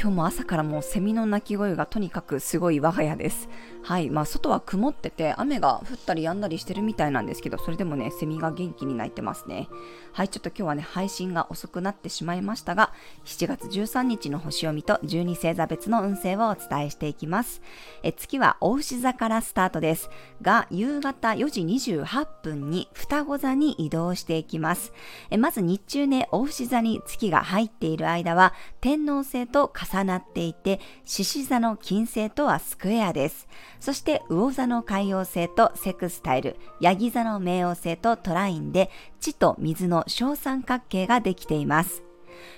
今日も朝からもうセミの鳴き声がとにかくすごい我が家です。はい。まあ、外は曇ってて、雨が降ったり止んだりしてるみたいなんですけど、それでもね、セミが元気に鳴いてますね。はい。ちょっと今日はね、配信が遅くなってしまいましたが、7月13日の星読みと12星座別の運勢をお伝えしていきます。え月は大牛座からスタートです。が、夕方4時28分に双子座に移動していきます。えまず日中ね、大牛座に月が入っている間は、天王星と重なっていて、獅子座の金星とはスクエアです。そして魚座の海洋星とセクスタイル、ヤギ座の冥王星とトラインで地と水の小三角形ができています。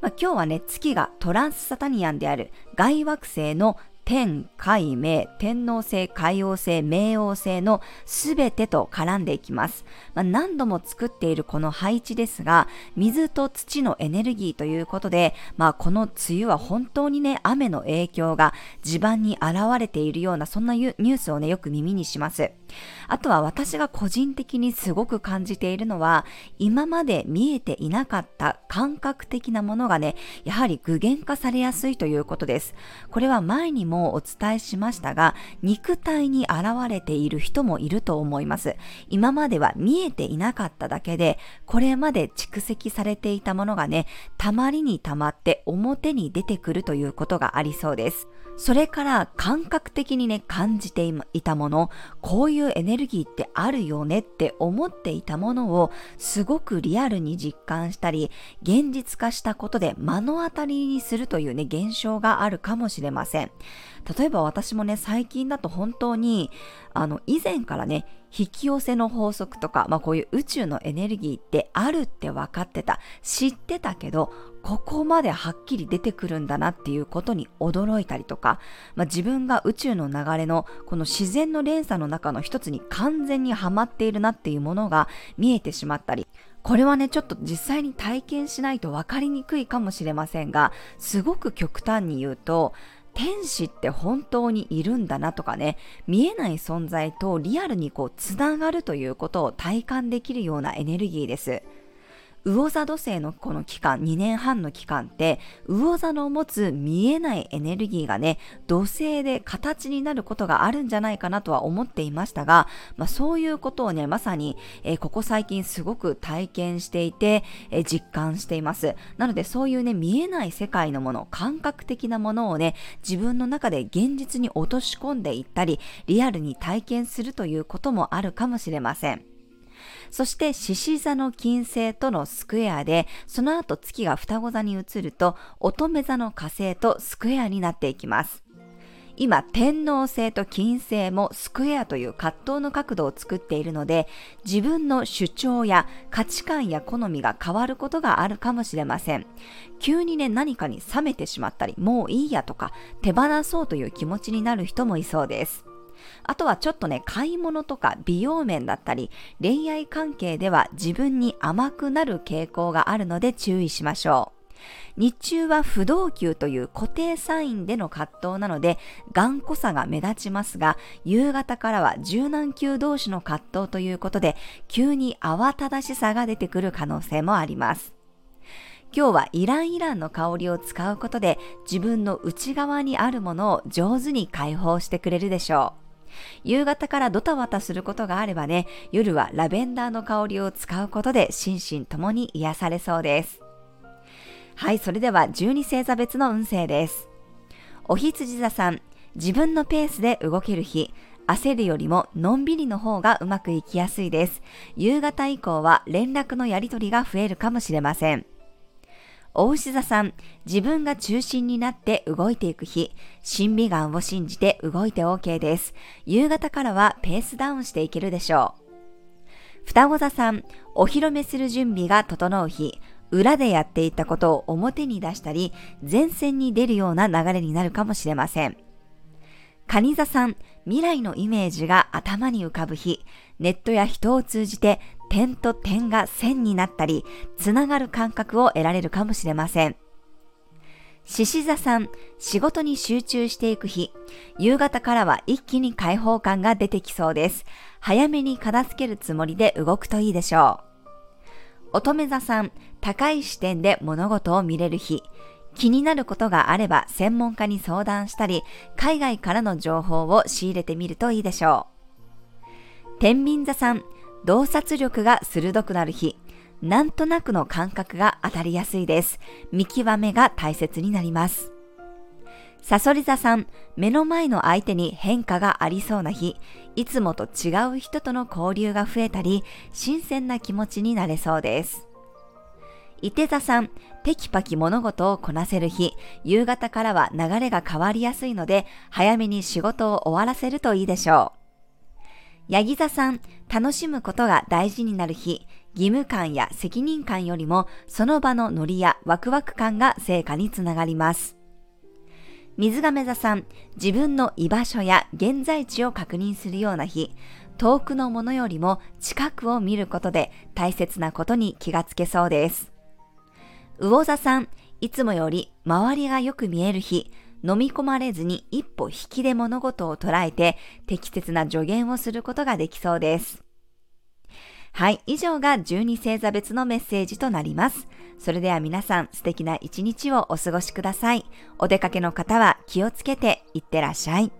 まあ、今日はね、月がトランスサタニアンである外惑星の天、海、明、天皇星、海王星、冥王星のすべてと絡んでいきます。まあ、何度も作っているこの配置ですが、水と土のエネルギーということで、まあ、この梅雨は本当にね、雨の影響が地盤に現れているような、そんなニュースをね、よく耳にします。あとは私が個人的にすごく感じているのは、今まで見えていなかった感覚的なものがね、やはり具現化されやすいということです。これは前にもお伝えしましたが、肉体に現れている人もいると思います。今までは見えていなかっただけで、これまで蓄積されていたものがね、たまりにたまって表に出てくるということがありそうです。それから感覚的にね、感じていたもの、こういうエネルギーってあるよねって思っていたものをすごくリアルに実感したり、現実化したことで目の当たりにするというね、現象があるかもしれません。例えば私もね、最近だと本当に、あの、以前からね、引き寄せの法則とか、まあこういう宇宙のエネルギーってあるって分かってた。知ってたけど、ここまではっきり出てくるんだなっていうことに驚いたりとか、まあ、自分が宇宙の流れのこの自然の連鎖の中の一つに完全にはまっているなっていうものが見えてしまったり、これはね、ちょっと実際に体験しないと分かりにくいかもしれませんが、すごく極端に言うと、天使って本当にいるんだなとかね、見えない存在とリアルにこうつながるということを体感できるようなエネルギーです。魚座土星のこの期間、2年半の期間って、魚座の持つ見えないエネルギーがね、土星で形になることがあるんじゃないかなとは思っていましたが、まあ、そういうことをね、まさに、えー、ここ最近すごく体験していて、えー、実感しています。なのでそういうね、見えない世界のもの、感覚的なものをね、自分の中で現実に落とし込んでいったり、リアルに体験するということもあるかもしれません。そして獅子座の金星とのスクエアで、その後月が双子座に移ると乙女座の火星とスクエアになっていきます。今、天皇星と金星もスクエアという葛藤の角度を作っているので、自分の主張や価値観や好みが変わることがあるかもしれません。急にね、何かに冷めてしまったり、もういいやとか、手放そうという気持ちになる人もいそうです。あとはちょっとね、買い物とか美容面だったり、恋愛関係では自分に甘くなる傾向があるので注意しましょう。日中は不動級という固定サインでの葛藤なので頑固さが目立ちますが、夕方からは柔軟球同士の葛藤ということで、急に慌ただしさが出てくる可能性もあります。今日はイランイランの香りを使うことで自分の内側にあるものを上手に解放してくれるでしょう。夕方からドタバタすることがあればね、夜はラベンダーの香りを使うことで心身ともに癒されそうです。はい、それでは12星座別の運勢です。お羊座さん、自分のペースで動ける日、焦るよりものんびりの方がうまくいきやすいです。夕方以降は連絡のやり取りが増えるかもしれません。大牛座さん、自分が中心になって動いていく日、審美眼を信じて動いて OK です。夕方からはペースダウンしていけるでしょう。双子座さん、お披露目する準備が整う日、裏でやっていたことを表に出したり、前線に出るような流れになるかもしれません。蟹座さん、未来のイメージが頭に浮かぶ日、ネットや人を通じて点と点が線になったり、つながる感覚を得られるかもしれません。獅子座さん、仕事に集中していく日。夕方からは一気に開放感が出てきそうです。早めに片付けるつもりで動くといいでしょう。乙女座さん、高い視点で物事を見れる日。気になることがあれば専門家に相談したり、海外からの情報を仕入れてみるといいでしょう。天秤座さん、洞察力が鋭くなる日。なんとなくの感覚が当たりやすいです。見極めが大切になります。サソリ座さん、目の前の相手に変化がありそうな日、いつもと違う人との交流が増えたり、新鮮な気持ちになれそうです。伊手座さん、テキパキ物事をこなせる日、夕方からは流れが変わりやすいので、早めに仕事を終わらせるといいでしょう。ヤギ座さん、楽しむことが大事になる日、義務感や責任感よりもその場のノリやワクワク感が成果につながります。水亀座さん、自分の居場所や現在地を確認するような日、遠くのものよりも近くを見ることで大切なことに気がつけそうです。魚座さん、いつもより周りがよく見える日、飲み込まれずに一歩引きで物事を捉えて適切な助言をすることができそうです。はい、以上が12星座別のメッセージとなります。それでは皆さん素敵な一日をお過ごしください。お出かけの方は気をつけていってらっしゃい。